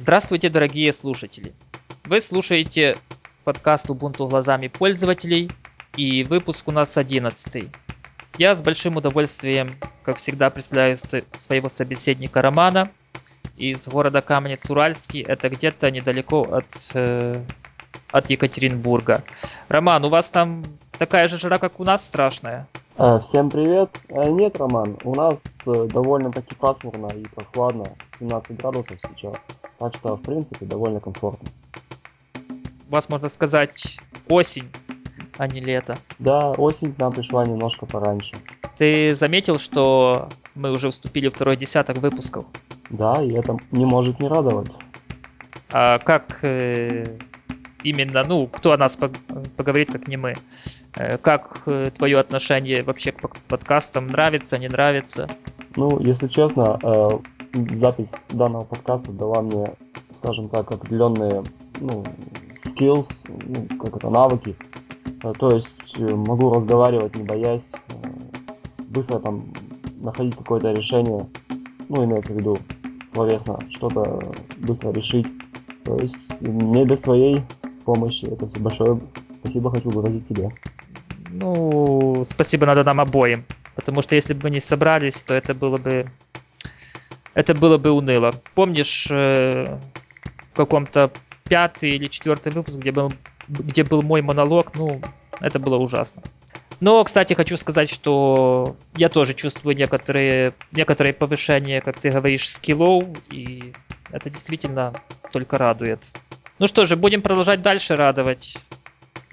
Здравствуйте, дорогие слушатели! Вы слушаете подкаст Ubuntu глазами пользователей и выпуск у нас 11. Я с большим удовольствием, как всегда, представляю своего собеседника Романа из города Каменец-Уральский. Это где-то недалеко от, э, от Екатеринбурга. Роман, у вас там такая же жара, как у нас, страшная? Э, всем привет. Э, нет, Роман, у нас э, довольно-таки пасмурно и прохладно, 17 градусов сейчас, так что, в принципе, довольно комфортно. У вас, можно сказать, осень, а не лето. Да, осень к нам пришла немножко пораньше. Ты заметил, что мы уже вступили в второй десяток выпусков? Да, и это не может не радовать. А как э, именно, ну, кто о нас поговорит, как не мы? Э, как э, твое отношение вообще к подкастам? Нравится, не нравится? Ну, если честно, э, запись данного подкаста дала мне, скажем так, определенные ну, skills, ну, как это, навыки. То есть могу разговаривать, не боясь, быстро там находить какое-то решение, ну, имеется в виду словесно, что-то быстро решить. То есть не без твоей помощи. Это все большое спасибо хочу выразить тебе. Ну, спасибо надо нам обоим. Потому что если бы мы не собрались, то это было бы... Это было бы уныло. Помнишь э, в каком-то пятый или четвертый выпуск, где был, где был мой монолог? Ну, это было ужасно. Но, кстати, хочу сказать, что я тоже чувствую некоторые, некоторые повышения, как ты говоришь, скиллов, и это действительно только радует. Ну что же, будем продолжать дальше радовать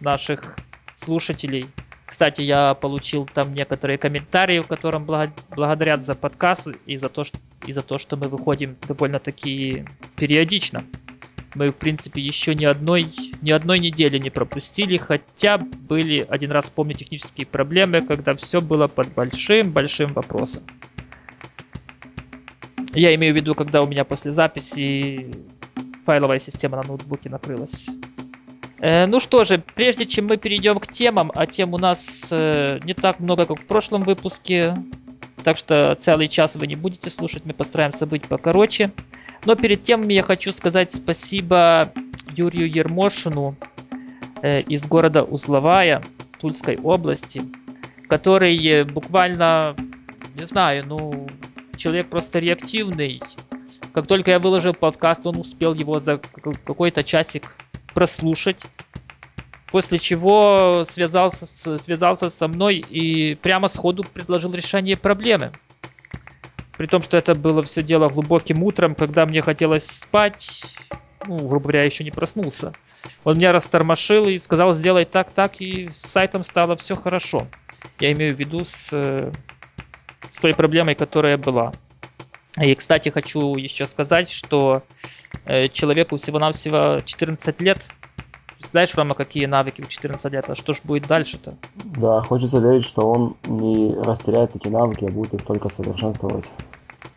наших слушателей. Кстати, я получил там некоторые комментарии, в котором благодарят за подкаст и за то, что, и за то, что мы выходим довольно-таки периодично. Мы, в принципе, еще ни одной, ни одной недели не пропустили, хотя были один раз, помню, технические проблемы, когда все было под большим-большим вопросом. Я имею в виду, когда у меня после записи файловая система на ноутбуке накрылась. Э, ну что же, прежде чем мы перейдем к темам, а тем у нас э, не так много, как в прошлом выпуске, так что целый час вы не будете слушать, мы постараемся быть покороче. Но перед тем я хочу сказать спасибо Юрию Ермошину э, из города Узловая Тульской области, который буквально, не знаю, ну, человек просто реактивный, как только я выложил подкаст, он успел его за какой-то часик прослушать. После чего связался, с, связался со мной и прямо сходу предложил решение проблемы. При том, что это было все дело глубоким утром, когда мне хотелось спать, ну, грубо говоря, еще не проснулся. Он меня растормошил и сказал сделай так, так, и с сайтом стало все хорошо. Я имею в виду с, с той проблемой, которая была. И, кстати, хочу еще сказать, что э, человеку всего-навсего 14 лет. Знаешь, Рома, какие навыки в 14 лет? А что ж будет дальше-то? Да, хочется верить, что он не растеряет эти навыки, а будет их только совершенствовать.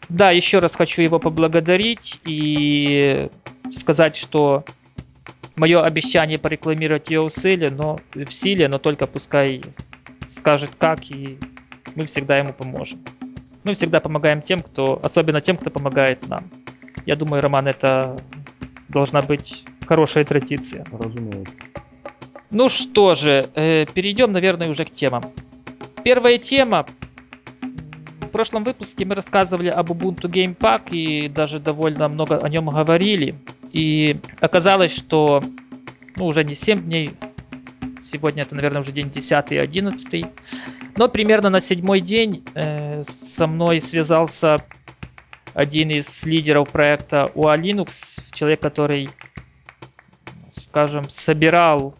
Да, еще раз хочу его поблагодарить и сказать, что мое обещание порекламировать ее в силе, но в силе, но только пускай скажет как, и мы всегда ему поможем. Мы всегда помогаем тем, кто, особенно тем, кто помогает нам. Я думаю, Роман, это должна быть хорошая традиция. Разумеется. Ну что же, э, перейдем, наверное, уже к темам. Первая тема. В прошлом выпуске мы рассказывали об Ubuntu Game Pack и даже довольно много о нем говорили. И оказалось, что ну, уже не 7 дней, сегодня это, наверное, уже день 10 и 11. Но примерно на седьмой день э, со мной связался один из лидеров проекта UA Linux, человек, который, скажем, собирал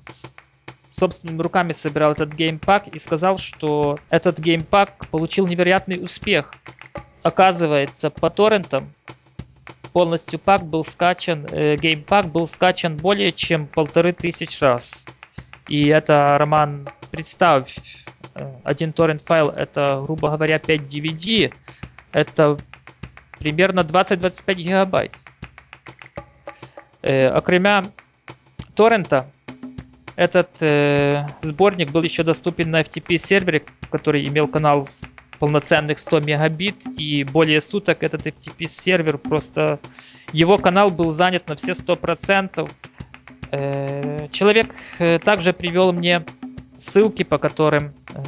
собственными руками собирал этот геймпак и сказал, что этот геймпак получил невероятный успех. Оказывается, по торрентам полностью пак был скачан, э, геймпак был скачан более чем полторы тысяч раз. И это, Роман, представь, один торрент файл это, грубо говоря, 5 DVD. Это примерно 20-25 гигабайт. Э, окремя торрента, этот э, сборник был еще доступен на FTP сервере, который имел канал полноценных 100 мегабит, и более суток этот FTP сервер просто... Его канал был занят на все 100%. Э, человек э, также привел мне ссылки, по которым э,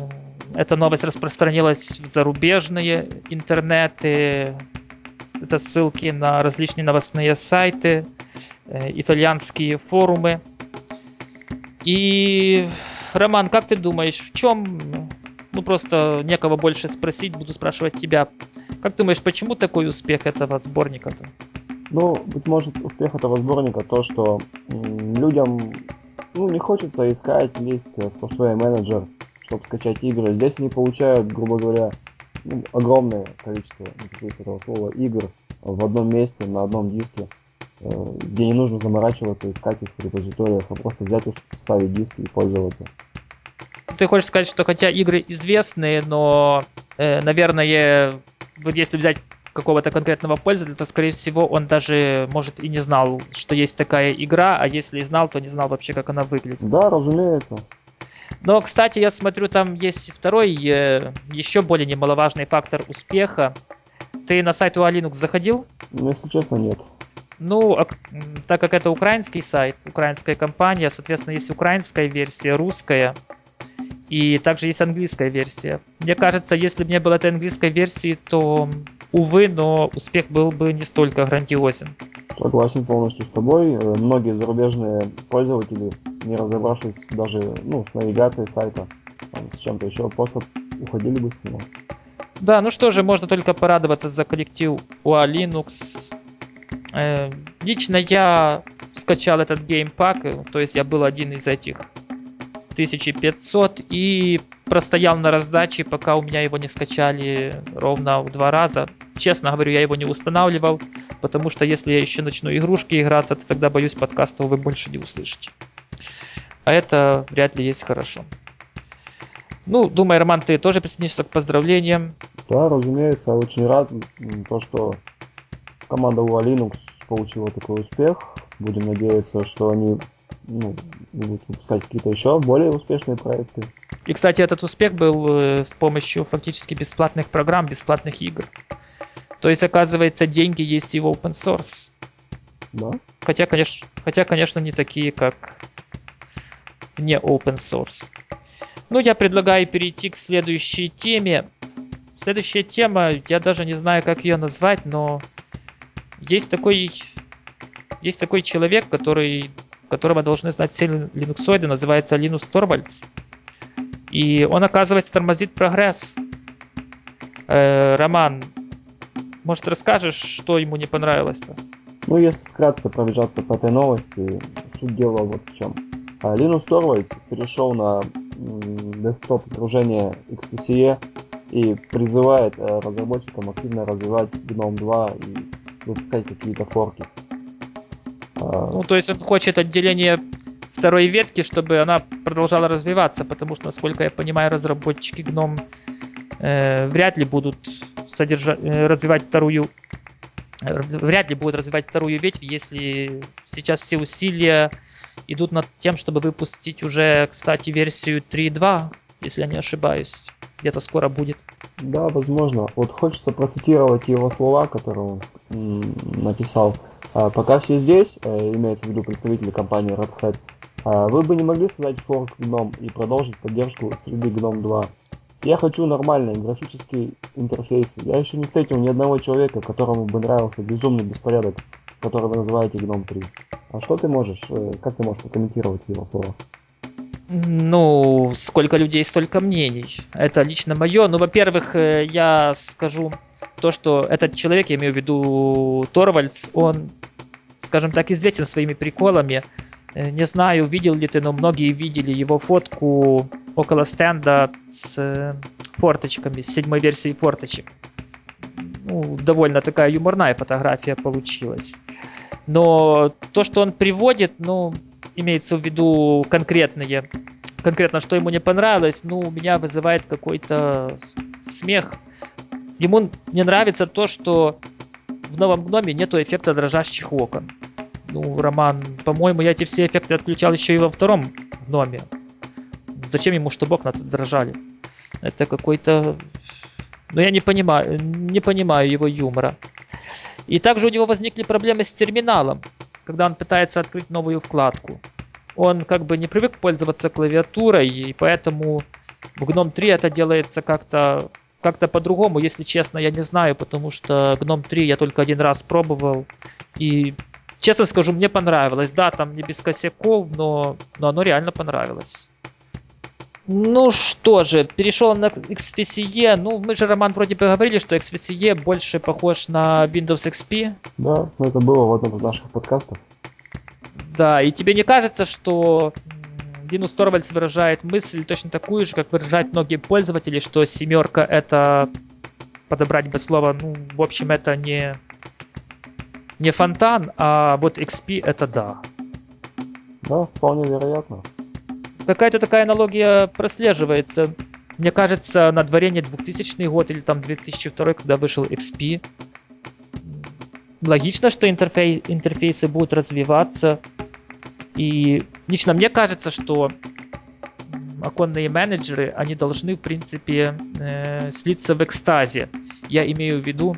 эта новость распространилась в зарубежные интернеты. Это ссылки на различные новостные сайты, итальянские форумы. И, Роман, как ты думаешь, в чем... Ну, просто некого больше спросить, буду спрашивать тебя. Как думаешь, почему такой успех этого сборника-то? Ну, быть может, успех этого сборника то, что людям ну, не хочется искать, лезть в софтвер менеджер, чтобы скачать игры. Здесь они получают, грубо говоря, ну, огромное количество, не этого слова, игр в одном месте, на одном диске, э, где не нужно заморачиваться, искать их в репозиториях, а просто взять, вставить диски и пользоваться. Ты хочешь сказать, что хотя игры известные, но, э, наверное, вот если взять какого-то конкретного пользователя, то, скорее всего, он даже, может, и не знал, что есть такая игра, а если и знал, то не знал вообще, как она выглядит. Да, разумеется. Но, кстати, я смотрю, там есть второй, э, еще более немаловажный фактор успеха. Ты на сайт Linux заходил? Ну, если честно, нет. Ну, а, так как это украинский сайт, украинская компания, соответственно, есть украинская версия, русская. И также есть английская версия. Мне кажется, если бы не было этой английской версии, то Увы, но успех был бы не столько грандиозен. Согласен полностью с тобой. Э, многие зарубежные пользователи, не разобравшись даже ну, с навигацией сайта, там, с чем-то еще, просто уходили бы с него. Да, ну что же, можно только порадоваться за коллектив UA Linux. Э, лично я скачал этот геймпак, э, то есть я был один из этих 1500 и простоял на раздаче, пока у меня его не скачали ровно в два раза. Честно говорю, я его не устанавливал, потому что если я еще начну игрушки играться, то тогда, боюсь, подкастов вы больше не услышите. А это вряд ли есть хорошо. Ну, думаю, Роман, ты тоже присоединишься к поздравлениям. Да, разумеется, очень рад, то, что команда UA Linux получила такой успех. Будем надеяться, что они ну, будут выпускать какие-то еще более успешные проекты. И, кстати, этот успех был э, с помощью фактически бесплатных программ, бесплатных игр. То есть, оказывается, деньги есть и в open source. Да. Хотя, конечно, хотя, конечно, не такие, как не open source. Ну, я предлагаю перейти к следующей теме. Следующая тема, я даже не знаю, как ее назвать, но есть такой, есть такой человек, который, которого должны знать все линуксоиды, называется Linus Torvalds. И он, оказывается, тормозит прогресс. Э, Роман, может, расскажешь, что ему не понравилось-то? Ну, если вкратце пробежаться по этой новости, суть дела вот в чем. А, Linus Torvalds перешел на десктоп окружение XPCE и призывает э, разработчикам активно развивать GNOME 2 и выпускать какие-то форки. А, ну, то есть он хочет отделение второй ветки, чтобы она продолжала развиваться, потому что, насколько я понимаю, разработчики GNOME э, вряд ли будут содержать, э, развивать вторую э, вряд ли будут развивать вторую ветвь, если сейчас все усилия идут над тем, чтобы выпустить уже, кстати, версию 3.2, если я не ошибаюсь. Где-то скоро будет. Да, возможно. Вот хочется процитировать его слова, которые он написал. «А, Пока все здесь, э, имеется в виду представители компании Red Hat, а, вы бы не могли создать форк GNOME и продолжить поддержку среды GNOME 2. Я хочу нормальный графический интерфейс. Я еще не встретил ни одного человека, которому бы нравился безумный беспорядок, который вы называете GNOME 3. А что ты можешь, э, как ты можешь прокомментировать его слова? Ну, сколько людей, столько мнений. Это лично мое. Ну, во-первых, э, я скажу то, что этот человек, я имею в виду Торвальдс, он, скажем так, известен своими приколами. Э, не знаю, видел ли ты, но многие видели его фотку около стенда с э, форточками, с седьмой версией форточек. Ну, довольно такая юморная фотография получилась. Но то, что он приводит, ну, имеется в виду конкретные, конкретно, что ему не понравилось, ну, у меня вызывает какой-то смех. Ему не нравится то, что в новом гноме нету эффекта дрожащих окон. Ну, Роман, по-моему, я эти все эффекты отключал еще и во втором гноме. Зачем ему, чтобы окна дрожали? Это какой-то Но я не понимаю, не понимаю его юмора. И также у него возникли проблемы с терминалом, когда он пытается открыть новую вкладку. Он как бы не привык пользоваться клавиатурой, и поэтому в GNOME 3 это делается как-то как-то по-другому, если честно, я не знаю, потому что GNOME 3 я только один раз пробовал, и честно скажу, мне понравилось. Да, там не без косяков, но, но оно реально понравилось. Ну что же, перешел на XPCE. Ну, мы же, Роман, вроде бы говорили, что XPCE больше похож на Windows XP. Да, ну это было в одном из наших подкастов. Да, и тебе не кажется, что Линус Торвальдс выражает мысль точно такую же, как выражают многие пользователи, что семерка это подобрать бы слово, ну, в общем, это не не фонтан, а вот XP это да. Да, вполне вероятно. Какая-то такая аналогия прослеживается. Мне кажется, на дворе не 2000 год или там 2002, когда вышел XP. Логично, что интерфейс, интерфейсы будут развиваться. И лично мне кажется, что оконные менеджеры, они должны, в принципе, э, слиться в экстазе. Я имею в виду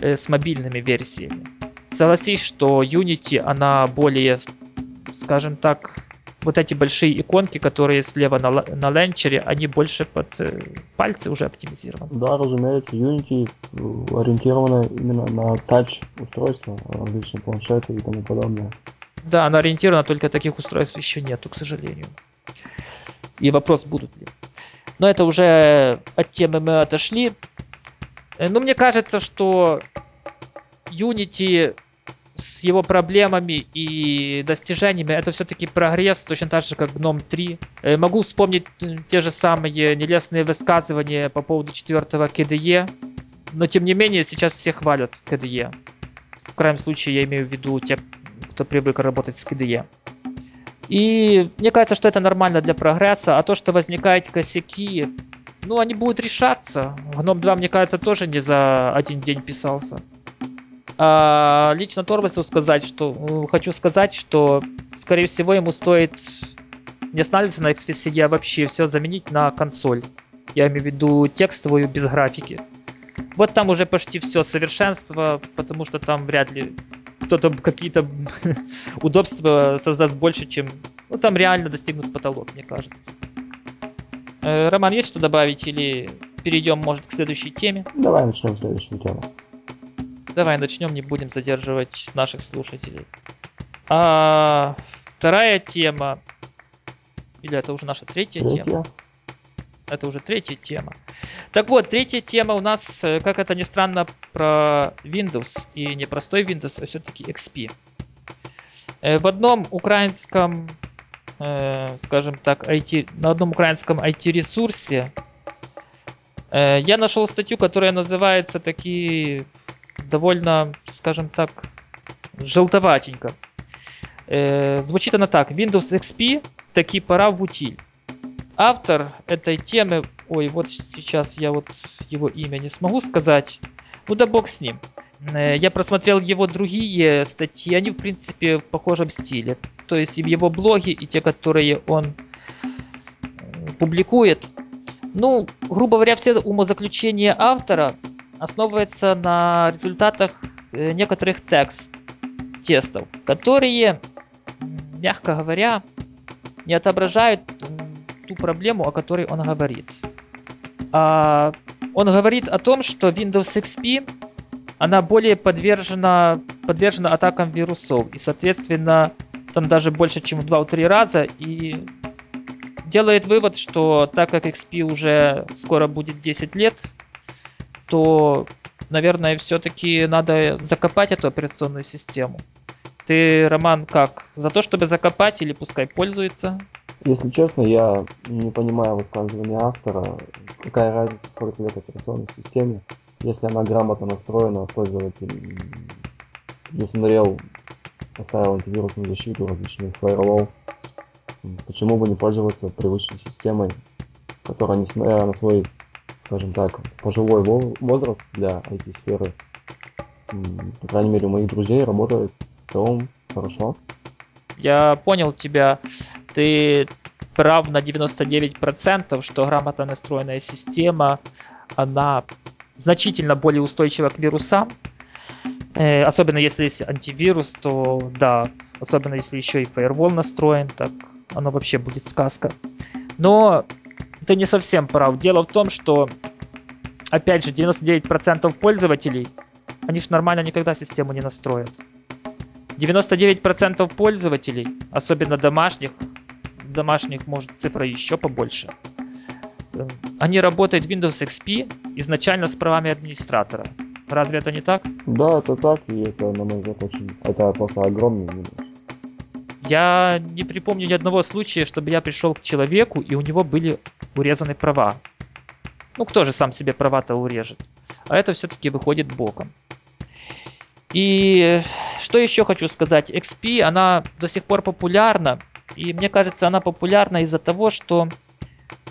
э, с мобильными версиями. Согласись, что Unity, она более, скажем так, вот эти большие иконки, которые слева на, на ленчере, они больше под э, пальцы уже оптимизированы. Да, разумеется, Unity э, ориентирована именно на тач устройства, различные планшеты и тому подобное. Да, она ориентирована, только таких устройств еще нету, к сожалению. И вопрос, будут ли. Но это уже от темы мы отошли. Э, Но ну, мне кажется, что Unity с его проблемами и достижениями это все-таки прогресс, точно так же, как GNOME 3. Э, могу вспомнить те же самые нелестные высказывания по поводу четвертого KDE, но тем не менее сейчас все хвалят KDE. В крайнем случае я имею в виду те, кто привык работать с KDE. И мне кажется, что это нормально для прогресса, а то, что возникают косяки, ну, они будут решаться. Гном 2, мне кажется, тоже не за один день писался. А, лично Торвальцу сказать, что хочу сказать, что, скорее всего, ему стоит не останавливаться на XPCE, а вообще все заменить на консоль. Я имею в виду текстовую без графики. Вот там уже почти все совершенство, потому что там вряд ли кто-то какие-то удобства создаст больше, чем... Ну, там реально достигнут потолок, мне кажется. Э, Роман, есть что добавить или перейдем, может, к следующей теме? Давай начнем следующую тему. Давай начнем, не будем задерживать наших слушателей. А вторая тема, или это уже наша третья, третья. тема? Это уже третья тема. Так вот, третья тема у нас, э, как это ни странно, про Windows. И не простой Windows, а все-таки XP. Э, в одном украинском, э, скажем так, IT, на одном украинском IT-ресурсе я нашел статью, которая называется такие довольно, скажем так, желтоватенько. Звучит она так. Windows XP таки пора в утиль. Автор этой темы, ой, вот сейчас я вот его имя не смогу сказать, ну да бог с ним. Э, я просмотрел его другие статьи, они в принципе в похожем стиле. То есть и его блоги, и те, которые он э, публикует. Ну, грубо говоря, все умозаключения автора основываются на результатах э, некоторых текст тестов, которые, мягко говоря, не отображают ту проблему, о которой он говорит. А, он говорит о том, что Windows XP она более подвержена, подвержена атакам вирусов. И, соответственно, там даже больше, чем в 2-3 раза. И делает вывод, что так как XP уже скоро будет 10 лет, то, наверное, все-таки надо закопать эту операционную систему. Ты, Роман, как? За то, чтобы закопать или пускай пользуется? Если честно, я не понимаю высказывания автора. Какая разница, сколько лет операционной системе, если она грамотно настроена, пользователь не смотрел, поставил антивирусную защиту, различные firewall. Почему бы не пользоваться привычной системой, которая, несмотря на свой, скажем так, пожилой возраст для IT-сферы, по крайней мере, у моих друзей работает в целом хорошо. Я понял тебя ты прав на 99%, что грамотно настроенная система, она значительно более устойчива к вирусам. Э, особенно если есть антивирус, то да, особенно если еще и фаервол настроен, так оно вообще будет сказка. Но это не совсем прав. Дело в том, что, опять же, 99% пользователей, они же нормально никогда систему не настроят. 99% пользователей, особенно домашних, домашних может цифра еще побольше, они работают в Windows XP изначально с правами администратора. Разве это не так? Да, это так, и это, на мой взгляд, очень... Это просто огромный минус. Я не припомню ни одного случая, чтобы я пришел к человеку, и у него были урезаны права. Ну, кто же сам себе права-то урежет? А это все-таки выходит боком. И что еще хочу сказать? XP, она до сих пор популярна. И мне кажется, она популярна из-за того, что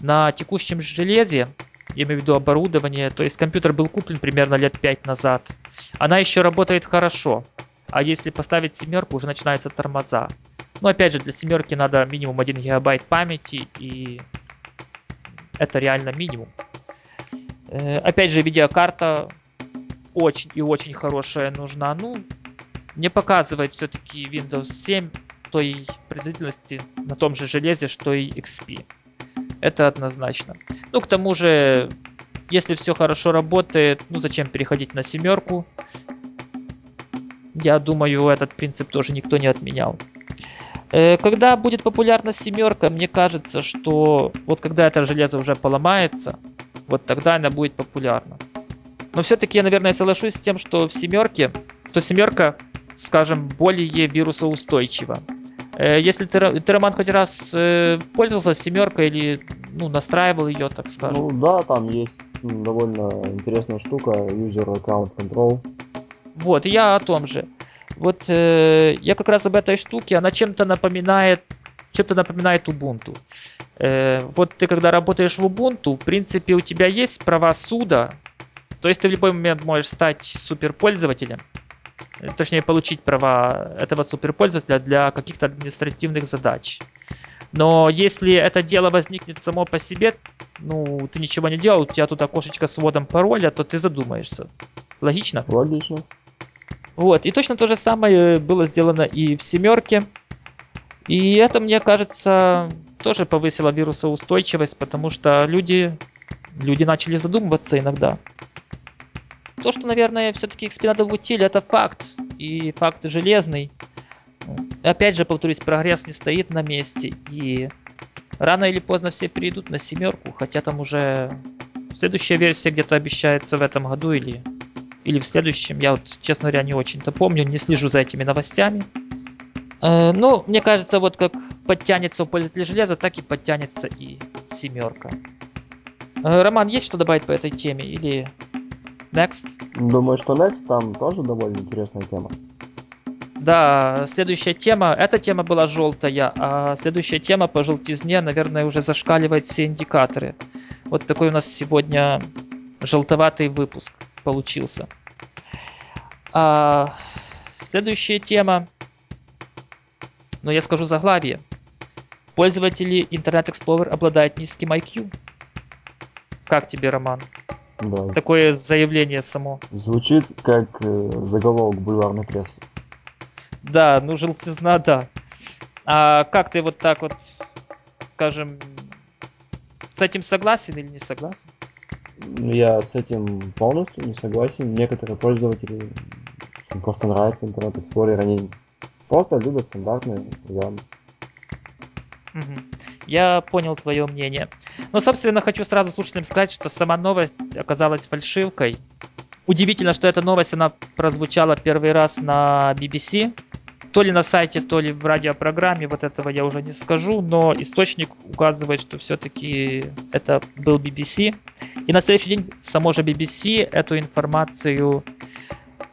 на текущем железе, я имею в виду оборудование, то есть компьютер был куплен примерно лет 5 назад, она еще работает хорошо. А если поставить семерку, уже начинаются тормоза. Но опять же, для семерки надо минимум 1 гигабайт памяти, и это реально минимум. Э, опять же, видеокарта очень и очень хорошая нужна. Ну, не показывает все-таки Windows 7 той производительности на том же железе, что и XP. Это однозначно. Ну, к тому же, если все хорошо работает, ну зачем переходить на семерку? Я думаю, этот принцип тоже никто не отменял. Э, когда будет популярна семерка, мне кажется, что вот когда это железо уже поломается, вот тогда она будет популярна. Но все-таки я, наверное, соглашусь с тем, что в семерке, что семерка, скажем, более вирусоустойчива. Э, если ты, ты Роман, хоть раз э, пользовался семеркой или ну, настраивал ее, так скажем? Ну да, там есть довольно интересная штука, User Account Control. Вот, я о том же. Вот э, я как раз об этой штуке, она чем-то напоминает, чем-то напоминает Ubuntu. Э, вот ты когда работаешь в Ubuntu, в принципе, у тебя есть права суда, то есть ты в любой момент можешь стать суперпользователем, э, точнее получить права этого суперпользователя для каких-то административных задач. Но если это дело возникнет само по себе, ну, ты ничего не делал, у тебя тут окошечко с вводом пароля, то ты задумаешься. Логично? Логично. Вот, и точно то же самое было сделано и в семерке. И это, мне кажется, тоже повысило вирусоустойчивость, потому что люди, люди начали задумываться иногда. То, что, наверное, все-таки XP надо в утиль, это факт. И факт железный. Опять же, повторюсь, прогресс не стоит на месте. И рано или поздно все перейдут на семерку, хотя там уже следующая версия где-то обещается в этом году или, или в следующем. Я вот, честно говоря, не очень-то помню, не слежу за этими новостями. Э, ну, мне кажется, вот как подтянется у пользователя железа, так и подтянется и семерка. Э, Роман, есть что добавить по этой теме или Next. Думаю, что Next там тоже довольно интересная тема. Да, следующая тема. Эта тема была желтая, а следующая тема по желтизне, наверное, уже зашкаливает все индикаторы. Вот такой у нас сегодня желтоватый выпуск получился. А, следующая тема. Но я скажу заглавие. Пользователи Internet Explorer обладают низким IQ. Как тебе, Роман? Да. Такое заявление само. Звучит как э, заголовок бульварной прессы. Да, ну желтизна, да. А как ты вот так вот, скажем, с этим согласен или не согласен? Я с этим полностью не согласен. Некоторые пользователи просто нравится интернет Explorer, они просто любят стандартные программы. Я понял твое мнение. Но, собственно, хочу сразу слушателям сказать, что сама новость оказалась фальшивкой. Удивительно, что эта новость, она прозвучала первый раз на BBC. То ли на сайте, то ли в радиопрограмме, вот этого я уже не скажу, но источник указывает, что все-таки это был BBC. И на следующий день само же BBC эту информацию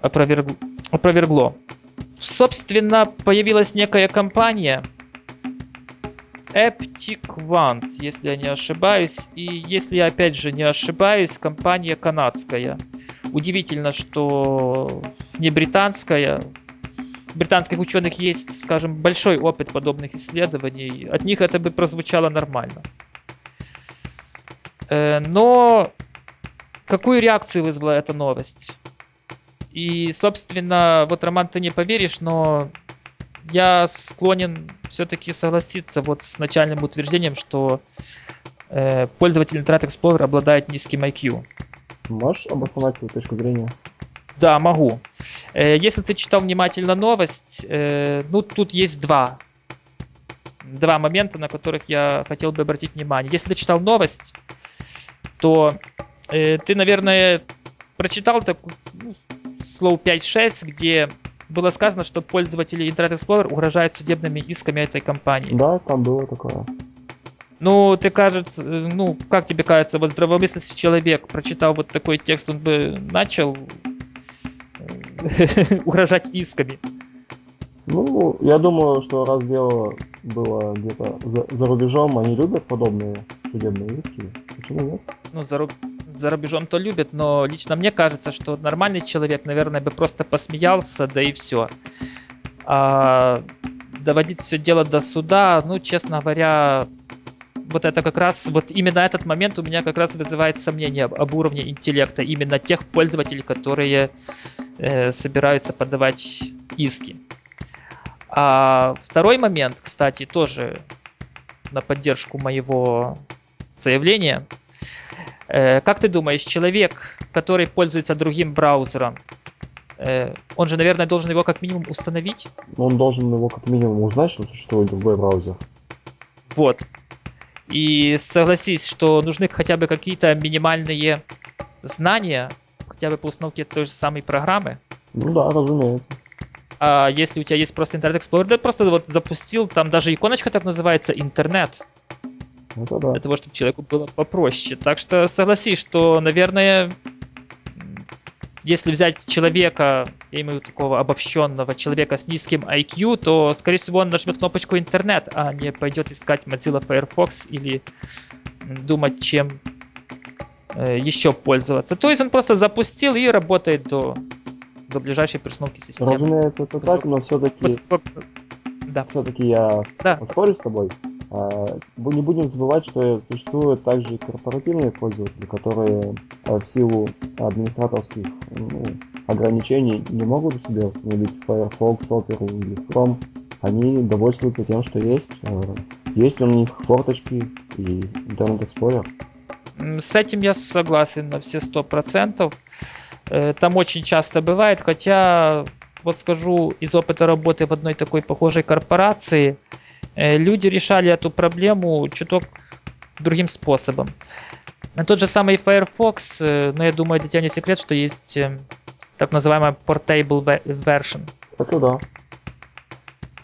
опроверг... опровергло. Собственно, появилась некая компания, One, если я не ошибаюсь. И если я опять же не ошибаюсь, компания канадская. Удивительно, что не британская. Британских ученых есть, скажем, большой опыт подобных исследований. От них это бы прозвучало нормально. Э, но какую реакцию вызвала эта новость? И, собственно, вот, Роман, ты не поверишь, но я склонен все-таки согласиться вот с начальным утверждением, что э, пользователь Internet Explorer обладает низким IQ. Можешь обосновать свою точку зрения? Да, могу. Э, если ты читал внимательно новость, э, ну тут есть два. Два момента, на которых я хотел бы обратить внимание. Если ты читал новость, то э, ты, наверное, прочитал такую ну, слов 5-6, где было сказано, что пользователи Internet Explorer угрожают судебными исками этой компании. Да, там было такое. Ну, ты кажется, ну, как тебе кажется, вот здравомыслящий человек прочитал вот такой текст, он бы начал э, угрожать исками. Ну, я думаю, что раз дело было где-то за, за рубежом, они любят подобные судебные иски. Почему нет? Ну, за, за рубежом то любят, но лично мне кажется, что нормальный человек, наверное, бы просто посмеялся, да и все. А доводить все дело до суда, ну, честно говоря, вот это как раз, вот именно этот момент у меня как раз вызывает сомнения об, об уровне интеллекта именно тех пользователей, которые э, собираются подавать иски. А второй момент, кстати, тоже на поддержку моего заявления. Э, как ты думаешь, человек, который пользуется другим браузером, э, он же, наверное, должен его как минимум установить? Он должен его как минимум узнать, что существует другой браузер. Вот. И согласись, что нужны хотя бы какие-то минимальные знания, хотя бы по установке той же самой программы. Ну да, разумеется. А если у тебя есть просто Internet Explorer, ты просто вот запустил, там даже иконочка так называется, интернет. Это да. Для того, чтобы человеку было попроще. Так что согласись, что, наверное, если взять человека, я имею в виду такого обобщенного человека с низким IQ, то, скорее всего, он нажмет кнопочку интернет, а не пойдет искать Mozilla Firefox или думать, чем э, еще пользоваться. То есть он просто запустил и работает до, до ближайшей перестановки системы. Разумеется, это так, но все-таки... Да. Все-таки я да. спорю с тобой. А, не будем забывать, что существуют также корпоративные пользователи, которые а, в силу администраторских ну, ограничений не могут себе установить Firefox, Opera или Chrome. Они довольствуются тем, что есть. А, есть у них форточки и Internet Explorer. С этим я согласен на все сто процентов. Э, там очень часто бывает, хотя вот скажу из опыта работы в одной такой похожей корпорации – Э, люди решали эту проблему чуток другим способом. Тот же самый Firefox, э, но я думаю, для тебя не секрет, что есть э, так называемая portable version. Это да.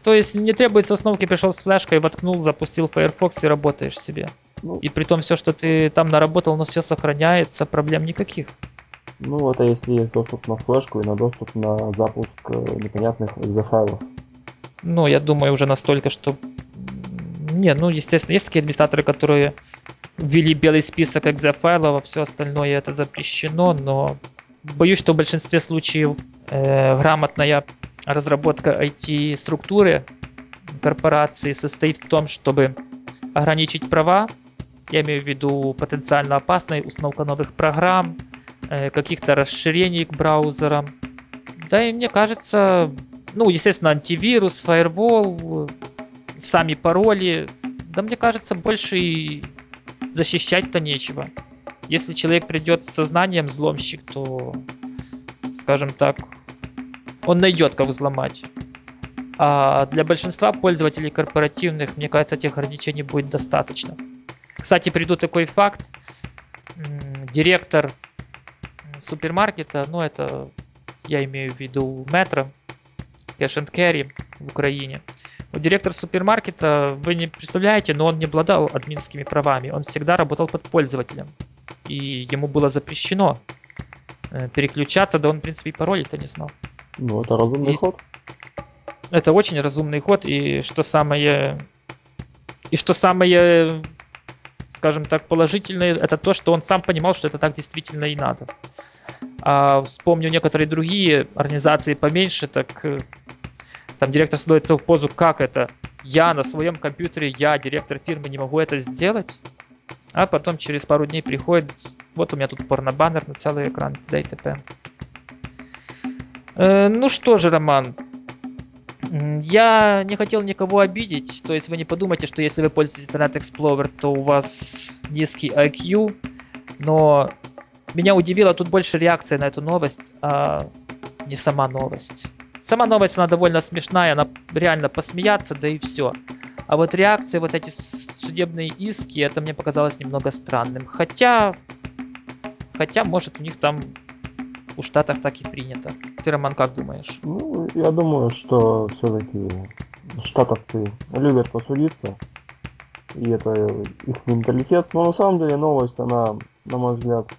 То есть не требуется установки, пришел с флешкой, воткнул, запустил Firefox и работаешь себе. Ну, и при том все, что ты там наработал, у нас все сохраняется, проблем никаких. Ну, это если есть доступ на флешку и на доступ на запуск непонятных exe файлов. Ну, я думаю, уже настолько, что не, ну, естественно, есть такие администраторы, которые ввели белый список exe-файлов, а все остальное это запрещено, но боюсь, что в большинстве случаев э, грамотная разработка IT-структуры корпорации состоит в том, чтобы ограничить права, я имею в виду потенциально опасная установка новых программ, э, каких-то расширений к браузерам. Да и мне кажется, ну, естественно, антивирус, фаервол, сами пароли, да мне кажется, больше и защищать-то нечего. Если человек придет с сознанием взломщик, то, скажем так, он найдет, как взломать. А для большинства пользователей корпоративных, мне кажется, этих ограничений будет достаточно. Кстати, приду такой факт. Директор супермаркета, ну это я имею в виду метро, Cash and Carry в Украине, Директор супермаркета, вы не представляете, но он не обладал админскими правами. Он всегда работал под пользователем. И ему было запрещено э, переключаться, да он, в принципе, и пароли-то не знал. Ну, это разумный и... ход. Это очень разумный ход, и что самое... И что самое, скажем так, положительное, это то, что он сам понимал, что это так действительно и надо. А вспомню некоторые другие организации поменьше, так э, там директор становится в позу, как это? Я на своем компьютере, я, директор фирмы, не могу это сделать? А потом через пару дней приходит, вот у меня тут порно-баннер на целый экран, т.д. и т.п. Э, ну что же, Роман, я не хотел никого обидеть, то есть вы не подумайте, что если вы пользуетесь Internet Explorer, то у вас низкий IQ, но меня удивила тут больше реакция на эту новость, а не сама новость. Сама новость, она довольно смешная, она реально посмеяться, да и все. А вот реакции, вот эти судебные иски, это мне показалось немного странным. Хотя, хотя, может, у них там у Штатах так и принято. Ты, Роман, как думаешь? Ну, я думаю, что все-таки штатовцы любят посудиться. И это их менталитет. Но на самом деле новость, она, на мой взгляд,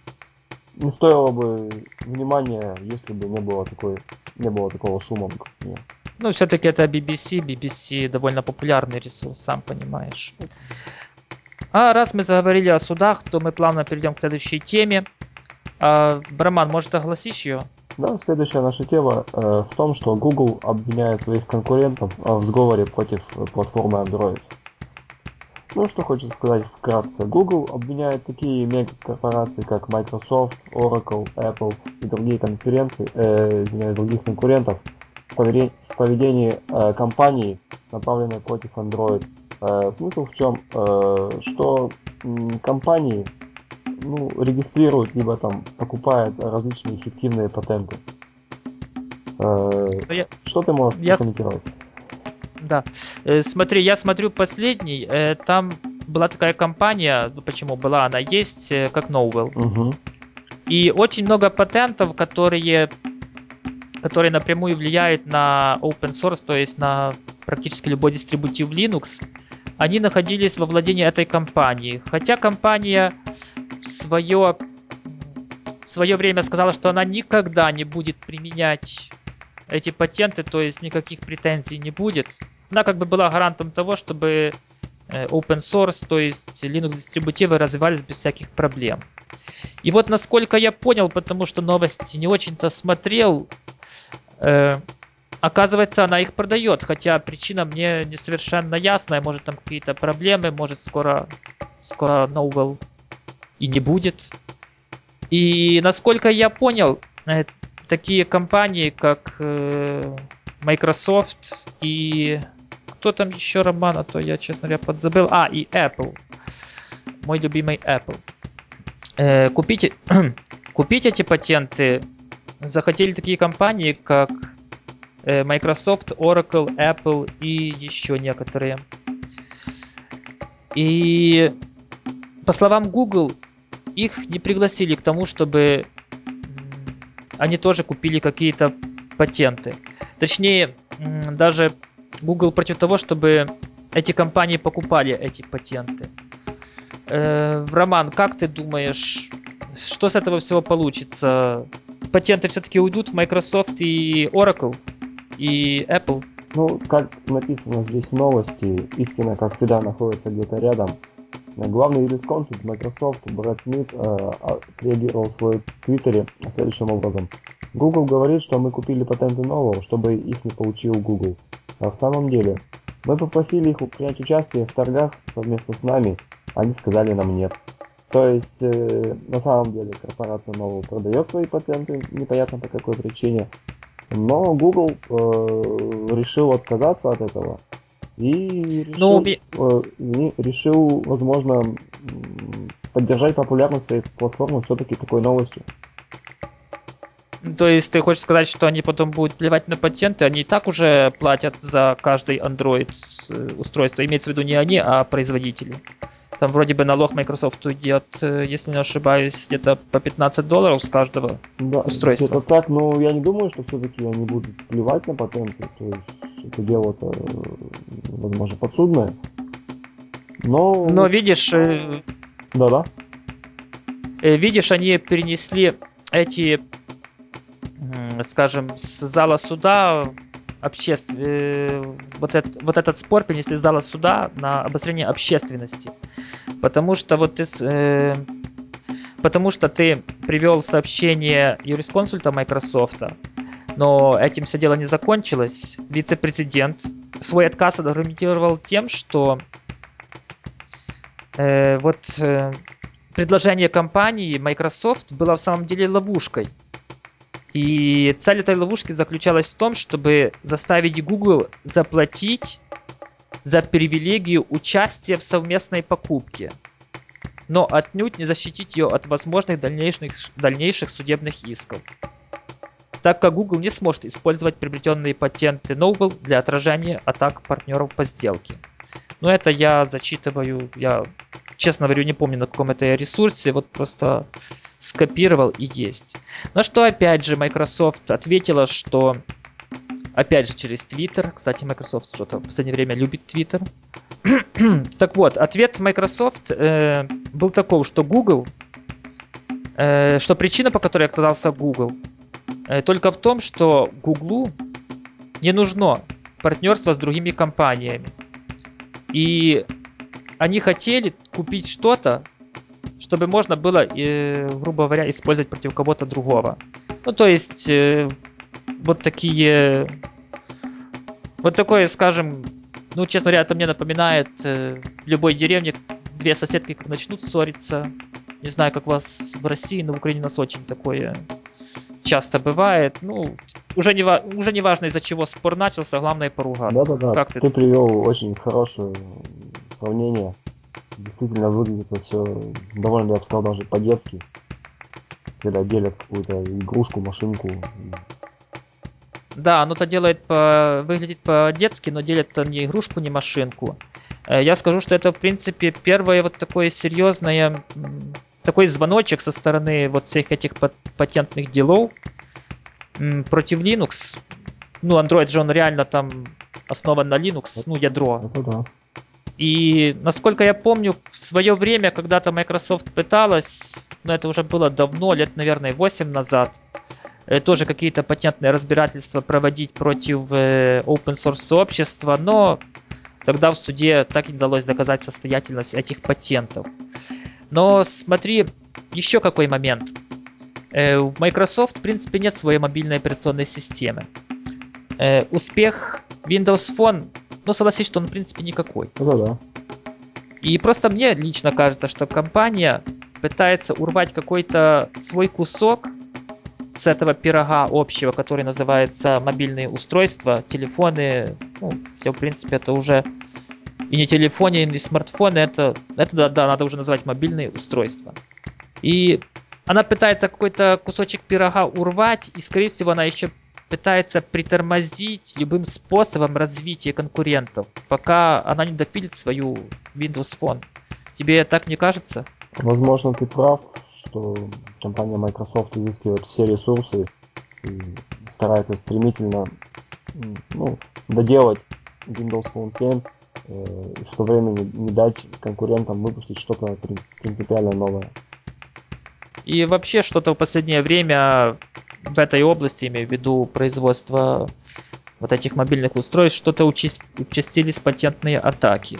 не стоило бы внимания, если бы не было такой, не было такого шума нее. Ну, все-таки это BBC. BBC довольно популярный ресурс, сам понимаешь. А раз мы заговорили о судах, то мы плавно перейдем к следующей теме. А, Роман, может, огласишь ее? Да, следующая наша тема э, в том, что Google обвиняет своих конкурентов в сговоре против платформы Android. Ну, что хочется сказать вкратце. Google обвиняет такие мегакорпорации, как Microsoft, Oracle, Apple и другие конференции, э, извиняюсь, других конкурентов в поведении, в поведении э, компании, направленной против Android. Э, смысл в чем? Э, что э, компании ну, регистрируют, либо там покупают различные эффективные патенты. Э, я... Что ты можешь я... прокомментировать? Да. Э, смотри, я смотрю последний. Э, там была такая компания, ну почему была, она есть, э, как Novel. Угу. И очень много патентов, которые, которые напрямую влияют на open source, то есть на практически любой дистрибутив Linux, они находились во владении этой компании. Хотя компания в свое, в свое время сказала, что она никогда не будет применять эти патенты, то есть никаких претензий не будет. Она как бы была гарантом того, чтобы э, open source, то есть Linux дистрибутивы развивались без всяких проблем. И вот насколько я понял, потому что новости не очень-то смотрел, э, оказывается, она их продает, хотя причина мне не совершенно ясная, может там какие-то проблемы, может скоро, скоро Novel и не будет. И насколько я понял, э, такие компании, как э, Microsoft и кто там еще, Роман, а то я, честно говоря, подзабыл. А, и Apple. Мой любимый Apple. Э, купите, купить эти патенты захотели такие компании, как э, Microsoft, Oracle, Apple и еще некоторые. И по словам Google, их не пригласили к тому, чтобы они тоже купили какие-то патенты. Точнее, даже Google против того, чтобы эти компании покупали эти патенты. Э, Роман, как ты думаешь, что с этого всего получится? Патенты все-таки уйдут в Microsoft и Oracle и Apple? Ну, как написано здесь в новости, истина, как всегда, находится где-то рядом. Главный юрисконсульт Microsoft Брэд Смит э, отреагировал в своем твиттере следующим образом. Google говорит, что мы купили патенты нового, чтобы их не получил Google. А в самом деле, мы попросили их принять участие в торгах совместно с нами, они сказали нам нет. То есть, э, на самом деле, корпорация нового продает свои патенты, непонятно по какой причине, но Google э, решил отказаться от этого и решил, ну, э, решил, возможно, поддержать популярность своей платформы все-таки такой новостью. То есть ты хочешь сказать, что они потом будут плевать на патенты, они и так уже платят за каждый Android э, устройство. Имеется в виду не они, а производители. Там вроде бы налог Microsoft идет, э, если не ошибаюсь, где-то по 15 долларов с каждого да, устройства. Это так, но я не думаю, что все-таки они будут плевать на патенты. То есть это дело-то, возможно, подсудное. Но... Но видишь... Э, Да-да. Видишь, они перенесли эти скажем, с зала суда обществ... э, вот, это, вот этот спор перенесли с зала суда на обострение общественности. Потому что вот ты... Э, потому что ты привел сообщение юрисконсульта Microsoft, но этим все дело не закончилось. Вице-президент свой отказ аргументировал тем, что э, вот э, предложение компании Microsoft было в самом деле ловушкой. И цель этой ловушки заключалась в том, чтобы заставить Google заплатить за привилегию участия в совместной покупке, но отнюдь не защитить ее от возможных дальнейших, дальнейших судебных исков так как Google не сможет использовать приобретенные патенты Noble для отражения атак партнеров по сделке. Но это я зачитываю, я, честно говорю, не помню на каком это ресурсе, вот просто скопировал и есть. На что опять же Microsoft ответила, что опять же через Twitter, кстати, Microsoft что-то в последнее время любит Twitter. так вот, ответ Microsoft э, был таков, что Google, э, что причина, по которой оказался Google, Э, только в том, что Гуглу не нужно партнерство с другими компаниями. И они хотели купить что-то, чтобы можно было, э, грубо говоря, использовать против кого-то другого. Ну, то есть, э, вот такие... Вот такое, скажем, ну, честно говоря, это мне напоминает э, любой деревне две соседки начнут ссориться. Не знаю, как у вас в России, но в Украине у нас очень такое часто бывает. Ну, уже не, уже не важно, из-за чего спор начался, главное поругаться. Да-да-да, как ты... ты привел очень хорошее сравнение. Действительно выглядит это все довольно, я бы сказал, даже по-детски. Когда делят какую-то игрушку, машинку. Да, оно-то делает по... выглядит по-детски, но делит не игрушку, не машинку. Э, я скажу, что это, в принципе, первое вот такое серьезное такой звоночек со стороны вот всех этих патентных делов против Linux. Ну, Android же он реально там основан на Linux, ну, ядро. Это да. И, насколько я помню, в свое время когда-то Microsoft пыталась, но это уже было давно, лет, наверное, 8 назад, э, тоже какие-то патентные разбирательства проводить против э, open source сообщества, но тогда в суде так и не удалось доказать состоятельность этих патентов. Но смотри, еще какой момент. Э, у Microsoft, в принципе, нет своей мобильной операционной системы. Э, успех Windows Phone, ну, согласись, что он, в принципе, никакой. Ну да. И просто мне лично кажется, что компания пытается урвать какой-то свой кусок с этого пирога общего, который называется мобильные устройства, телефоны. Ну, все, в принципе, это уже и не телефоне, и не смартфоны, это, это да, да, надо уже называть мобильные устройства. И она пытается какой-то кусочек пирога урвать, и, скорее всего, она еще пытается притормозить любым способом развития конкурентов, пока она не допилит свою Windows Phone. Тебе так не кажется? Возможно, ты прав, что компания Microsoft изыскивает все ресурсы и старается стремительно ну, доделать Windows Phone 7 Э, в то время не, не дать конкурентам выпустить что-то принципиально новое. И вообще что-то в последнее время в этой области, имею в виду производство вот этих мобильных устройств, что-то участились патентные атаки.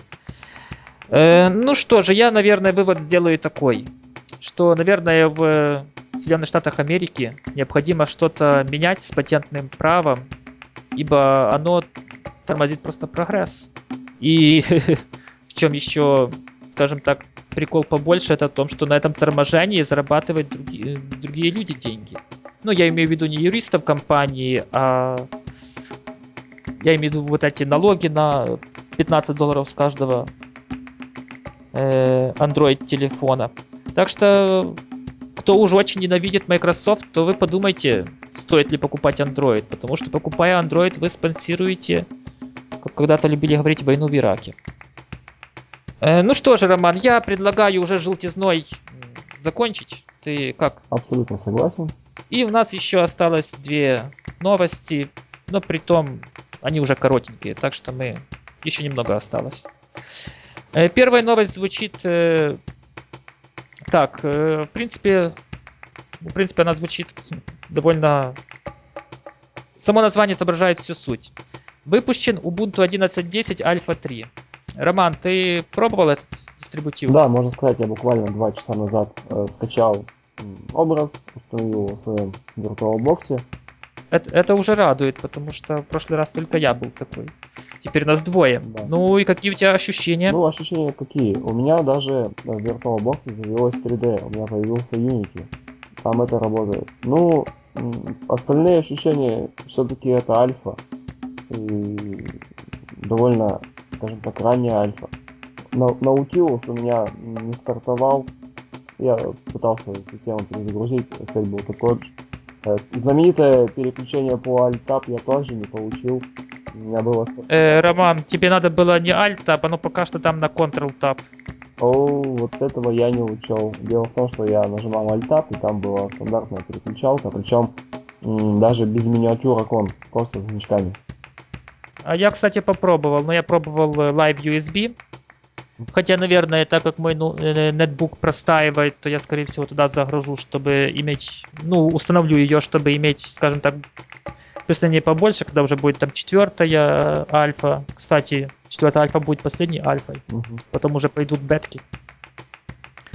Э, ну что же, я, наверное, вывод сделаю такой, что, наверное, в Соединенных Штатах Америки необходимо что-то менять с патентным правом, ибо оно тормозит просто прогресс. И в чем еще, скажем так, прикол побольше, это в том, что на этом торможении зарабатывают другие, другие люди деньги. Ну, я имею в виду не юристов компании, а я имею в виду вот эти налоги на 15 долларов с каждого э, Android телефона. Так что, кто уже очень ненавидит Microsoft, то вы подумайте, стоит ли покупать Android, потому что покупая Android, вы спонсируете как когда-то любили говорить, войну в Ираке. Э, ну что же, Роман, я предлагаю уже желтизной закончить. Ты как? Абсолютно согласен. И у нас еще осталось две новости, но при том они уже коротенькие, так что мы еще немного осталось. Э, первая новость звучит э, так, э, в принципе, в принципе она звучит довольно... Само название отображает всю суть. Выпущен Ubuntu 11.10 Alpha 3. Роман, ты пробовал этот дистрибутив? Да, можно сказать, я буквально два часа назад э, скачал образ, установил его в своем VirtualBox. Это, это уже радует, потому что в прошлый раз только я был такой Теперь нас двое. Да. Ну и какие у тебя ощущения? Ну, ощущения какие? У меня даже в VirtualBox завелось 3D, у меня появился Unity. Там это работает. Ну, остальные ощущения все-таки это альфа. И довольно, скажем так, ранняя альфа. На- Nautilus у меня не стартовал. Я пытался систему перезагрузить, эффект был такой же. Знаменитое переключение по Alt-Tab я тоже не получил. У меня было... Э, Роман, тебе надо было не Alt-Tab, оно пока что там на Ctrl-Tab. О, вот этого я не учел. Дело в том, что я нажимал Alt-Tab, и там была стандартная переключалка, причем даже без миниатюр окон, просто с значками. А я, кстати, попробовал, но я пробовал э, Live USB. Хотя, наверное, так как мой ну, э, нетбук простаивает, то я, скорее всего, туда загружу, чтобы иметь, ну, установлю ее, чтобы иметь, скажем так, представление побольше, когда уже будет там четвертая альфа. Кстати, четвертая альфа будет последней альфой. Мгм. Потом уже пойдут бетки.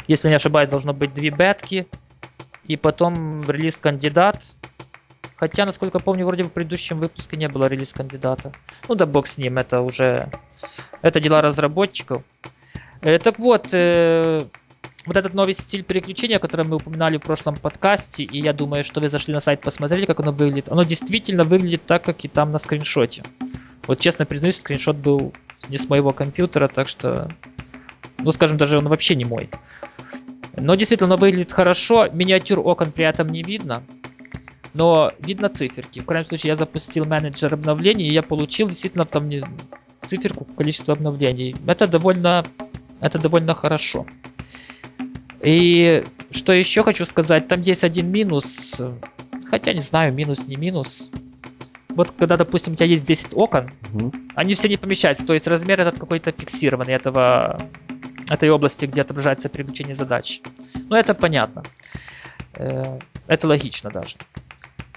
Если не ошибаюсь, должно быть две бетки. И потом релиз кандидат. Хотя, насколько помню, вроде бы в предыдущем выпуске не было релиз кандидата. Ну да бог с ним, это уже... Это дела разработчиков. Э, так вот, э, вот этот новый стиль переключения, который мы упоминали в прошлом подкасте, и я думаю, что вы зашли на сайт, посмотрели, как оно выглядит. Оно действительно выглядит так, как и там на скриншоте. Вот честно признаюсь, скриншот был не с моего компьютера, так что, ну скажем, даже он вообще не мой. Но действительно, оно выглядит хорошо, миниатюр окон при этом не видно, но видно циферки. В крайнем случае, я запустил менеджер обновлений, и я получил действительно там не- циферку количества обновлений. Это довольно, это довольно хорошо. И что еще хочу сказать, там есть один минус, хотя не знаю, минус не минус. Вот когда, допустим, у тебя есть 10 окон, Мгм. они все не помещаются, то есть размер этот какой-то фиксированный этого, этой области, где отображается переключение задач. Ну, это понятно. Э, Это логично даже.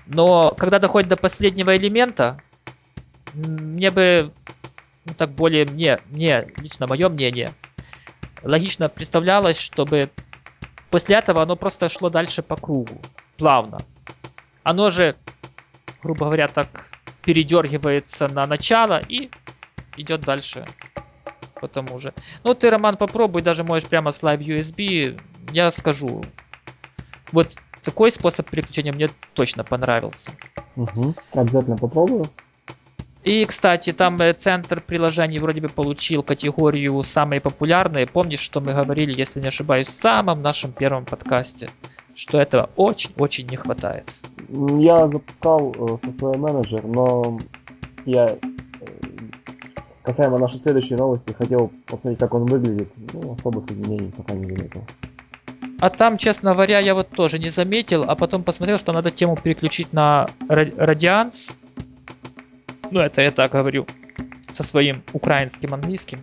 Но когда доходит до последнего элемента, мне бы, ну так более мне, мне, лично мое мнение, логично представлялось, чтобы после этого оно просто шло дальше по кругу, плавно. Оно же, грубо говоря, так передергивается на начало и идет дальше по тому же. Ну, ты, Роман, попробуй, даже можешь прямо с Live USB. Я скажу, вот такой способ переключения мне точно понравился. Мгм. Обязательно попробую. И, кстати, там э, центр приложений вроде бы получил категорию «Самые популярные». Помнишь, что мы говорили, если не ошибаюсь, в самом нашем первом подкасте, что этого очень-очень не хватает. Я запускал э, Software Manager, но я э, касаемо нашей следующей новости хотел посмотреть, как он выглядит. Ну, особых изменений пока не заметил. А там, честно говоря, я вот тоже не заметил, а потом посмотрел, что надо тему переключить на Ра- Радианс. Ну, это я так говорю со своим украинским английским.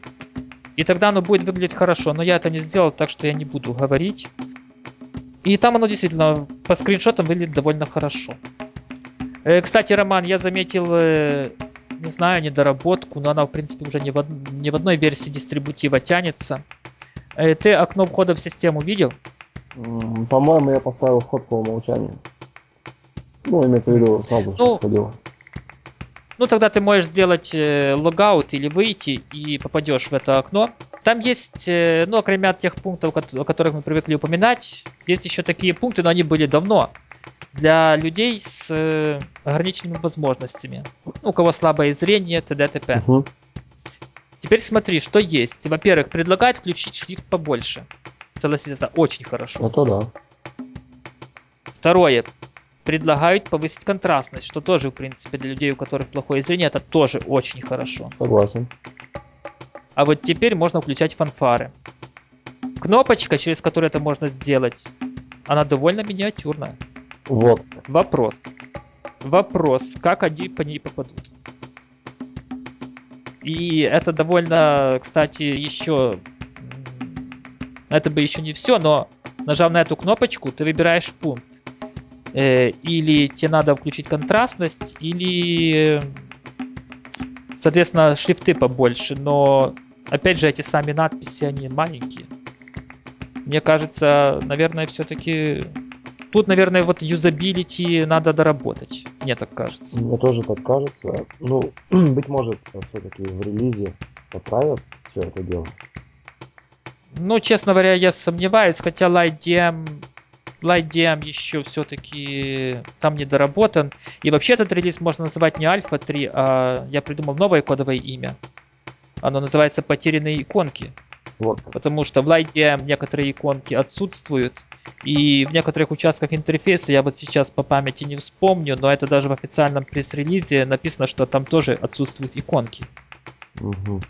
И тогда оно будет выглядеть хорошо, но я это не сделал, так что я не буду говорить. И там оно действительно по скриншотам выглядит довольно хорошо. Э, Кстати, Роман, я заметил, э, не знаю, недоработку, но она, в принципе, уже не в, од- не в одной версии дистрибутива тянется. Э, Ты окно входа в систему видел? По-моему, я поставил вход по умолчанию. Ну, имеется в виду сразу, Ну, входило. Ну, тогда ты можешь сделать э, логаут или выйти и попадешь в это окно. Там есть, э, ну, кроме тех пунктов, о которых мы привыкли упоминать, есть еще такие пункты, но они были давно. Для людей с э, ограниченными возможностями. Ну, у кого слабое зрение, т.д. т.п. Мгм. Теперь смотри, что есть. Во-первых, предлагают включить шрифт побольше. Согласись, это очень хорошо. Это да. Второе. Предлагают повысить контрастность, что тоже, в принципе, для людей, у которых плохое зрение, это тоже очень хорошо. Согласен. А вот теперь можно включать фанфары. Кнопочка, через которую это можно сделать, она довольно миниатюрная. Вот. Вопрос. Вопрос, как они по ней попадут. И это довольно, кстати, еще... Это бы еще не все, но нажав на эту кнопочку, ты выбираешь пункт. Э, Или тебе надо включить контрастность, или, э, соответственно, шрифты побольше. Но, опять же, эти сами надписи, они маленькие. Мне кажется, наверное, все-таки тут, наверное, вот юзабилити надо доработать, мне так кажется. Мне тоже так кажется. Ну, быть может, все-таки в релизе поправят все это дело. Ну, честно говоря, я сомневаюсь, хотя LightDM, LightDM еще все-таки там не доработан. И вообще этот релиз можно называть не Альфа 3, а я придумал новое кодовое имя. Оно называется «Потерянные иконки». Вот. Потому что в LightDM некоторые иконки отсутствуют. И в некоторых участках интерфейса я вот сейчас по памяти не вспомню, но это даже в официальном пресс-релизе написано, что там тоже отсутствуют иконки. Угу.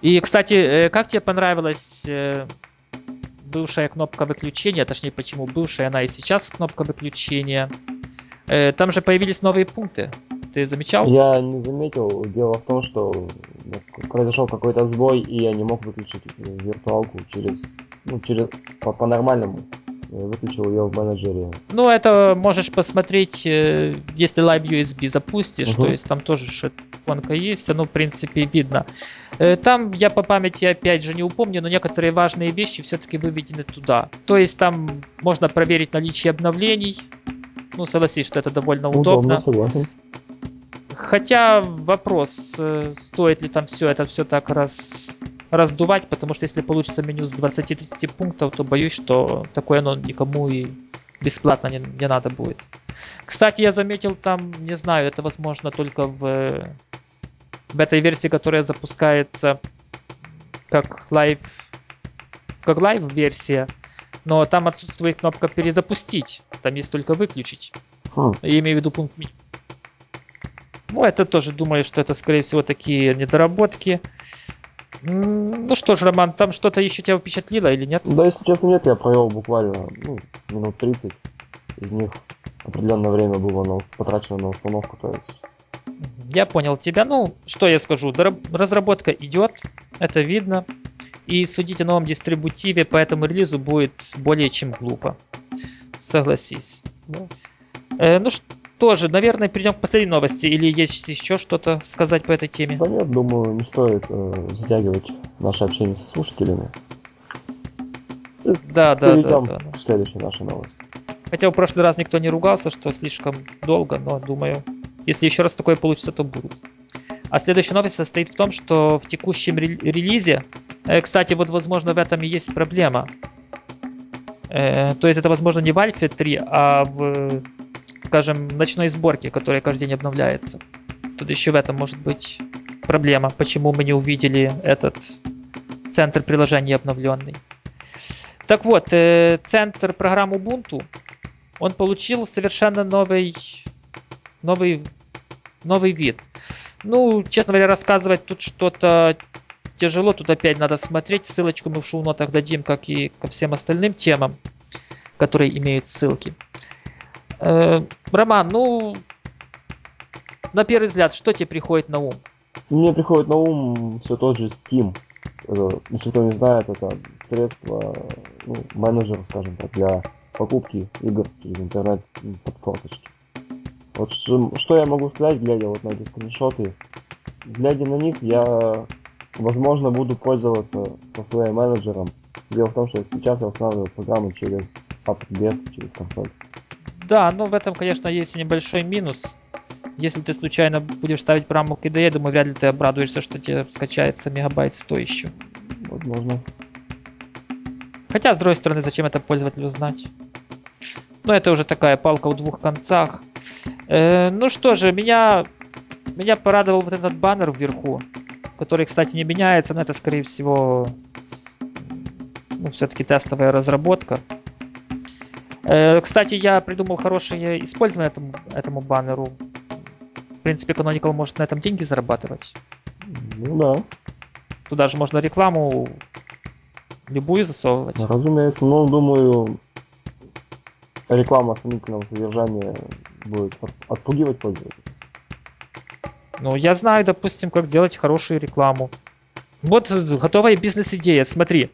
И, кстати, э, как тебе понравилась э, бывшая кнопка выключения, точнее, почему бывшая, она и сейчас кнопка выключения? Э, там же появились новые пункты. Ты замечал? Я не заметил. Дело в том, что произошел какой-то сбой, и я не мог выключить виртуалку через, ну, через по, по нормальному. Выключил ее в менеджере. Ну, это можешь посмотреть, если Live USB запустишь, угу. то есть там тоже иконка есть, оно, в принципе, видно. Там я по памяти, опять же, не упомню, но некоторые важные вещи все-таки выведены туда. То есть там можно проверить наличие обновлений. Ну, согласись, что это довольно удобно. удобно согласен. Хотя вопрос, э, стоит ли там все это все так раз, раздувать, потому что если получится меню с 20-30 пунктов, то боюсь, что такое оно никому и бесплатно не, не надо будет. Кстати, я заметил там, не знаю, это возможно только в, в этой версии, которая запускается как live, как live версия, но там отсутствует кнопка перезапустить, там есть только выключить. Хм. Я имею в виду пункт меню. Ну, это тоже думаю, что это, скорее всего, такие недоработки. Ну что ж, Роман, там что-то еще тебя впечатлило или нет? Да, если честно, нет, я провел буквально ну, минут 30. Из них определенное время было на, потрачено на установку, то есть... Я понял тебя. Ну, что я скажу, разработка идет, это видно. И судить о новом дистрибутиве по этому релизу будет более чем глупо. Согласись. Да. Э, ну что тоже, наверное, перейдем к последней новости. Или есть еще что-то сказать по этой теме? Да нет, думаю, не стоит э, затягивать наше общение со слушателями. Да, да, Перейдем да, да. к следующей нашей новости. Хотя в прошлый раз никто не ругался, что слишком долго, но думаю, если еще раз такое получится, то будут. А следующая новость состоит в том, что в текущем релизе, э, кстати, вот возможно в этом и есть проблема. Э, то есть это возможно не в Альфе 3, а в скажем, ночной сборки, которая каждый день обновляется. Тут еще в этом может быть проблема, почему мы не увидели этот центр приложения обновленный. Так вот, э, центр программы Ubuntu, он получил совершенно новый, новый, новый вид. Ну, честно говоря, рассказывать тут что-то тяжело, тут опять надо смотреть. Ссылочку мы в шоу-нотах дадим, как и ко всем остальным темам, которые имеют ссылки. Э, Роман, ну, на первый взгляд, что тебе приходит на ум? Мне приходит на ум все тот же Steam. Э, если кто не знает, это средство, ну, менеджер, скажем так, для покупки игр через интернет под форточки. Вот что я могу сказать, глядя вот на эти скриншоты. Глядя на них, я, возможно, буду пользоваться софтвер менеджером. Дело в том, что сейчас я устанавливаю программу через App.get, через консоль. Да, ну в этом, конечно, есть небольшой минус. Если ты случайно будешь ставить программу KDE, я думаю, вряд ли ты обрадуешься, что тебе скачается мегабайт 100 еще. Возможно. Хотя, с другой стороны, зачем это пользователю знать? Ну, это уже такая палка в двух концах. Э, ну что же, меня, меня порадовал вот этот баннер вверху, который, кстати, не меняется, но это, скорее всего, ну, все-таки тестовая разработка. Э, кстати, я придумал хорошее использование этому, этому баннеру. В принципе, Canonical может на этом деньги зарабатывать. Ну да. Туда же можно рекламу любую засовывать. Разумеется, но думаю, реклама сомнительного содержания будет отпугивать пользователей. Ну, я знаю, допустим, как сделать хорошую рекламу. Вот готовая бизнес-идея, смотри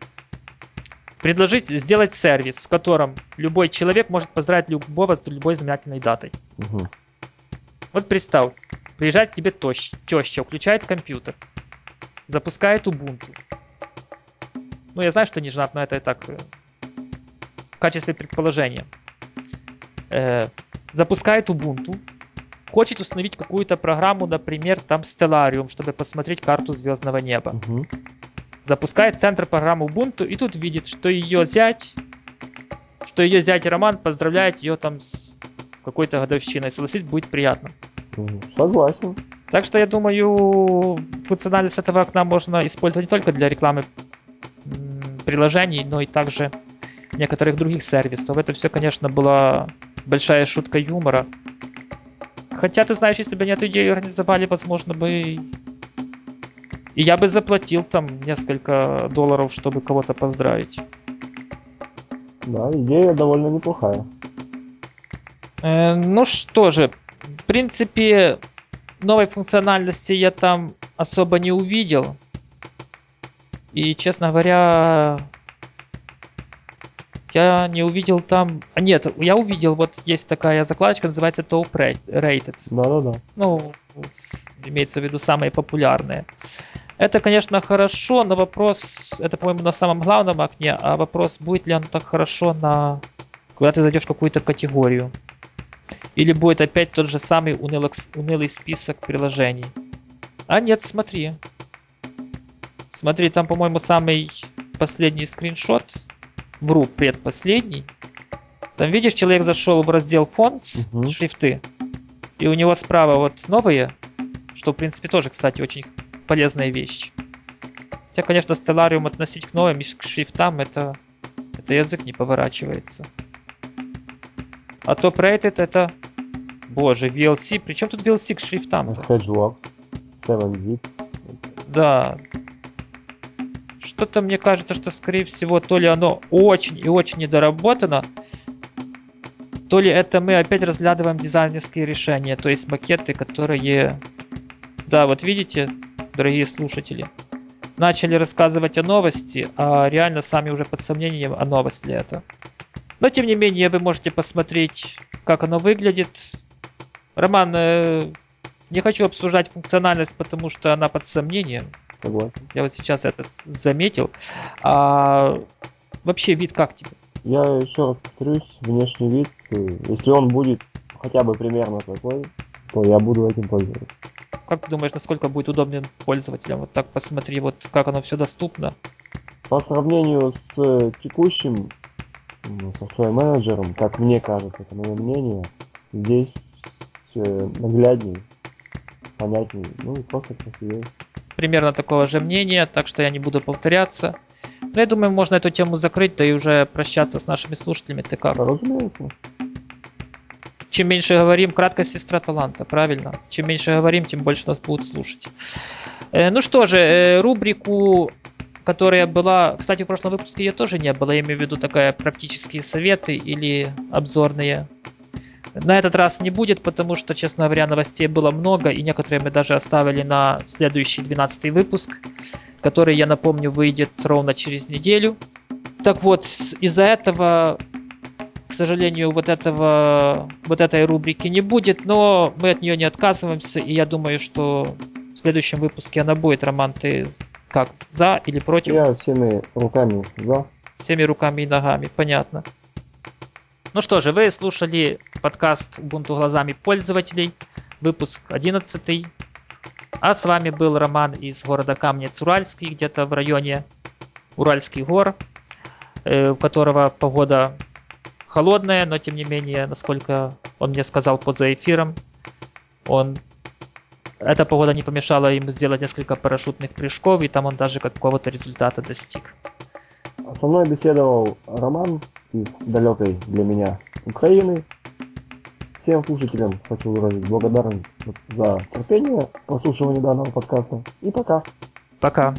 предложить сделать сервис, в котором любой человек может поздравить любого с любой знаменательной датой. Угу. Вот представь, приезжает к тебе теща, теща, включает компьютер, запускает Ubuntu. Ну, я знаю, что не женат, но это и так э, в качестве предположения. э, запускает Ubuntu, хочет установить какую-то программу, например, там Stellarium, чтобы посмотреть карту звездного неба. Угу. Запускает центр программы Ubuntu и тут видит, что ее зять, что ее зять Роман поздравляет ее там с какой-то годовщиной. Согласись, будет приятно. Согласен. Так что я думаю, функциональность этого окна можно использовать не только для рекламы приложений, но и также некоторых других сервисов. Это все, конечно, была большая шутка юмора. Хотя, ты знаешь, если бы они эту идею организовали, возможно бы и я бы заплатил там несколько долларов, чтобы кого-то поздравить. Да, идея довольно неплохая. Э, ну что же, в принципе, новой функциональности я там особо не увидел. И, честно говоря, я не увидел там... А, нет, я увидел, вот есть такая закладочка, называется Top Ra- Rated. Да-да-да. Ну, имеется в виду самые популярные. Это, конечно, хорошо, но вопрос, это, по-моему, на самом главном окне, а вопрос, будет ли он так хорошо на... Когда ты зайдешь в какую-то категорию. Или будет опять тот же самый унылок- унылый список приложений. А нет, смотри. Смотри, там, по-моему, самый последний скриншот. Вру, предпоследний. Там, видишь, человек зашел в раздел Fonts, Мгм. шрифты. И у него справа вот новые, что, в принципе, тоже, кстати, очень полезная вещь. Хотя, конечно, Stellarium относить к новым и к шрифтам, это, это язык не поворачивается. А Top Rated это... Боже, VLC. Причем тут VLC к шрифтам? Hedgeworks, 7zip. Да. Что-то мне кажется, что, скорее всего, то ли оно очень и очень недоработано, то ли это мы опять разглядываем дизайнерские решения, то есть макеты, которые... Да, вот видите, дорогие слушатели, начали рассказывать о новости, а реально сами уже под сомнением, а новость ли это. Но, тем не менее, вы можете посмотреть, как оно выглядит. Роман, э, не хочу обсуждать функциональность, потому что она под сомнением. Согласен. Я вот сейчас это заметил. А вообще вид как тебе? Я еще раз повторюсь, внешний вид, э, если он будет хотя бы примерно такой, то я буду этим пользоваться. Как ты думаешь, насколько будет удобным пользователям? Вот так посмотри, вот как оно все доступно. По сравнению с э, текущим software менеджером, как мне кажется, это мое мнение, здесь наглядней, понятней, ну и просто красивее. Примерно такого же мнения, так что я не буду повторяться. Но я думаю, можно эту тему закрыть, да и уже прощаться с нашими слушателями. Ты как? Да, разумеется. Чем меньше говорим, краткость сестра таланта, правильно? Чем меньше говорим, тем больше нас будут слушать. Э, ну что же, э, рубрику, которая была... Кстати, в прошлом выпуске ее тоже не было. Я имею в виду такая практические советы или обзорные. На этот раз не будет, потому что, честно говоря, новостей было много, и некоторые мы даже оставили на следующий 12 выпуск, который, я напомню, выйдет ровно через неделю. Так вот, из-за этого к сожалению, вот этого, вот этой рубрики не будет, но мы от нее не отказываемся, и я думаю, что в следующем выпуске она будет. Роман, ты как, за или против? Я всеми руками за. Всеми руками и ногами, понятно. Ну что же, вы слушали подкаст Ubuntu глазами пользователей, выпуск 11. А с вами был Роман из города Камнец-Уральский, где-то в районе Уральских гор, э, у которого погода холодная, но тем не менее, насколько он мне сказал поза эфиром, он эта погода не помешала ему сделать несколько парашютных прыжков, и там он даже какого-то результата достиг. Со мной беседовал Роман из далекой для меня Украины. Всем слушателям хочу выразить благодарность за терпение прослушивания данного подкаста. И пока. Пока.